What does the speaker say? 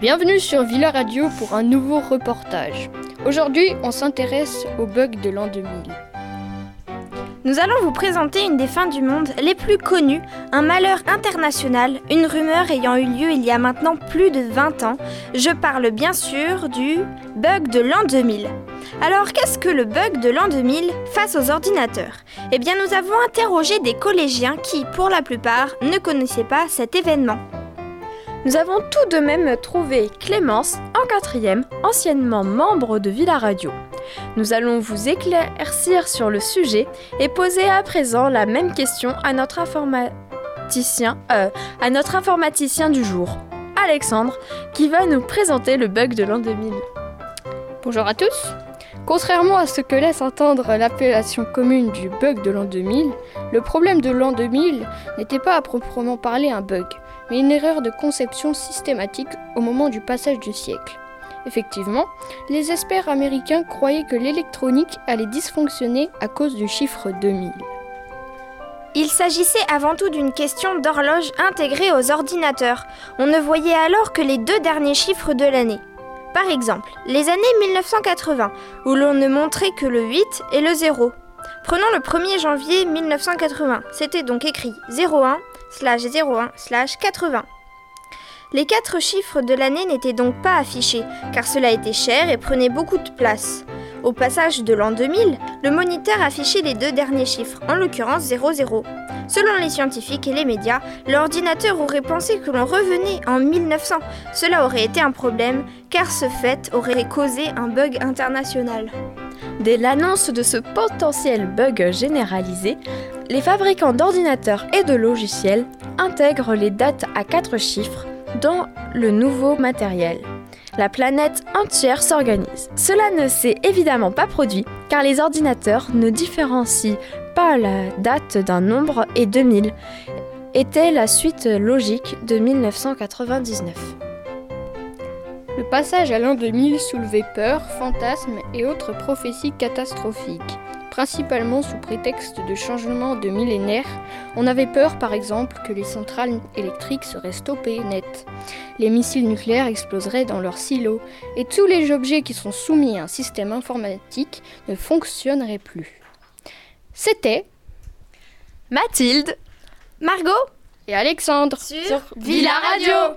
Bienvenue sur Villa Radio pour un nouveau reportage. Aujourd'hui, on s'intéresse au bug de l'an 2000. Nous allons vous présenter une des fins du monde les plus connues, un malheur international, une rumeur ayant eu lieu il y a maintenant plus de 20 ans. Je parle bien sûr du bug de l'an 2000. Alors qu'est-ce que le bug de l'an 2000 face aux ordinateurs? Eh bien nous avons interrogé des collégiens qui, pour la plupart, ne connaissaient pas cet événement. Nous avons tout de même trouvé Clémence en quatrième, anciennement membre de Villa Radio. Nous allons vous éclaircir sur le sujet et poser à présent la même question à notre informaticien, euh, à notre informaticien du jour, Alexandre, qui va nous présenter le bug de l'an 2000. Bonjour à tous. Contrairement à ce que laisse entendre l'appellation commune du bug de l'an 2000, le problème de l'an 2000 n'était pas à proprement parler un bug, mais une erreur de conception systématique au moment du passage du siècle. Effectivement, les experts américains croyaient que l'électronique allait dysfonctionner à cause du chiffre 2000. Il s'agissait avant tout d'une question d'horloge intégrée aux ordinateurs. On ne voyait alors que les deux derniers chiffres de l'année. Par exemple, les années 1980, où l'on ne montrait que le 8 et le 0. Prenons le 1er janvier 1980, c'était donc écrit 01 slash 01 slash 80. Les quatre chiffres de l'année n'étaient donc pas affichés, car cela était cher et prenait beaucoup de place. Au passage de l'an 2000, le moniteur affichait les deux derniers chiffres, en l'occurrence 00. Selon les scientifiques et les médias, l'ordinateur aurait pensé que l'on revenait en 1900. Cela aurait été un problème, car ce fait aurait causé un bug international. Dès l'annonce de ce potentiel bug généralisé, les fabricants d'ordinateurs et de logiciels intègrent les dates à quatre chiffres dans le nouveau matériel. La planète entière s'organise. Cela ne s'est évidemment pas produit car les ordinateurs ne différencient pas la date d'un nombre et 2000 était la suite logique de 1999. Le passage à l'an 2000 soulevait peur, fantasmes et autres prophéties catastrophiques principalement sous prétexte de changement de millénaire. On avait peur par exemple que les centrales électriques seraient stoppées net, les missiles nucléaires exploseraient dans leurs silos, et tous les objets qui sont soumis à un système informatique ne fonctionneraient plus. C'était Mathilde, Margot et Alexandre sur Villa Radio.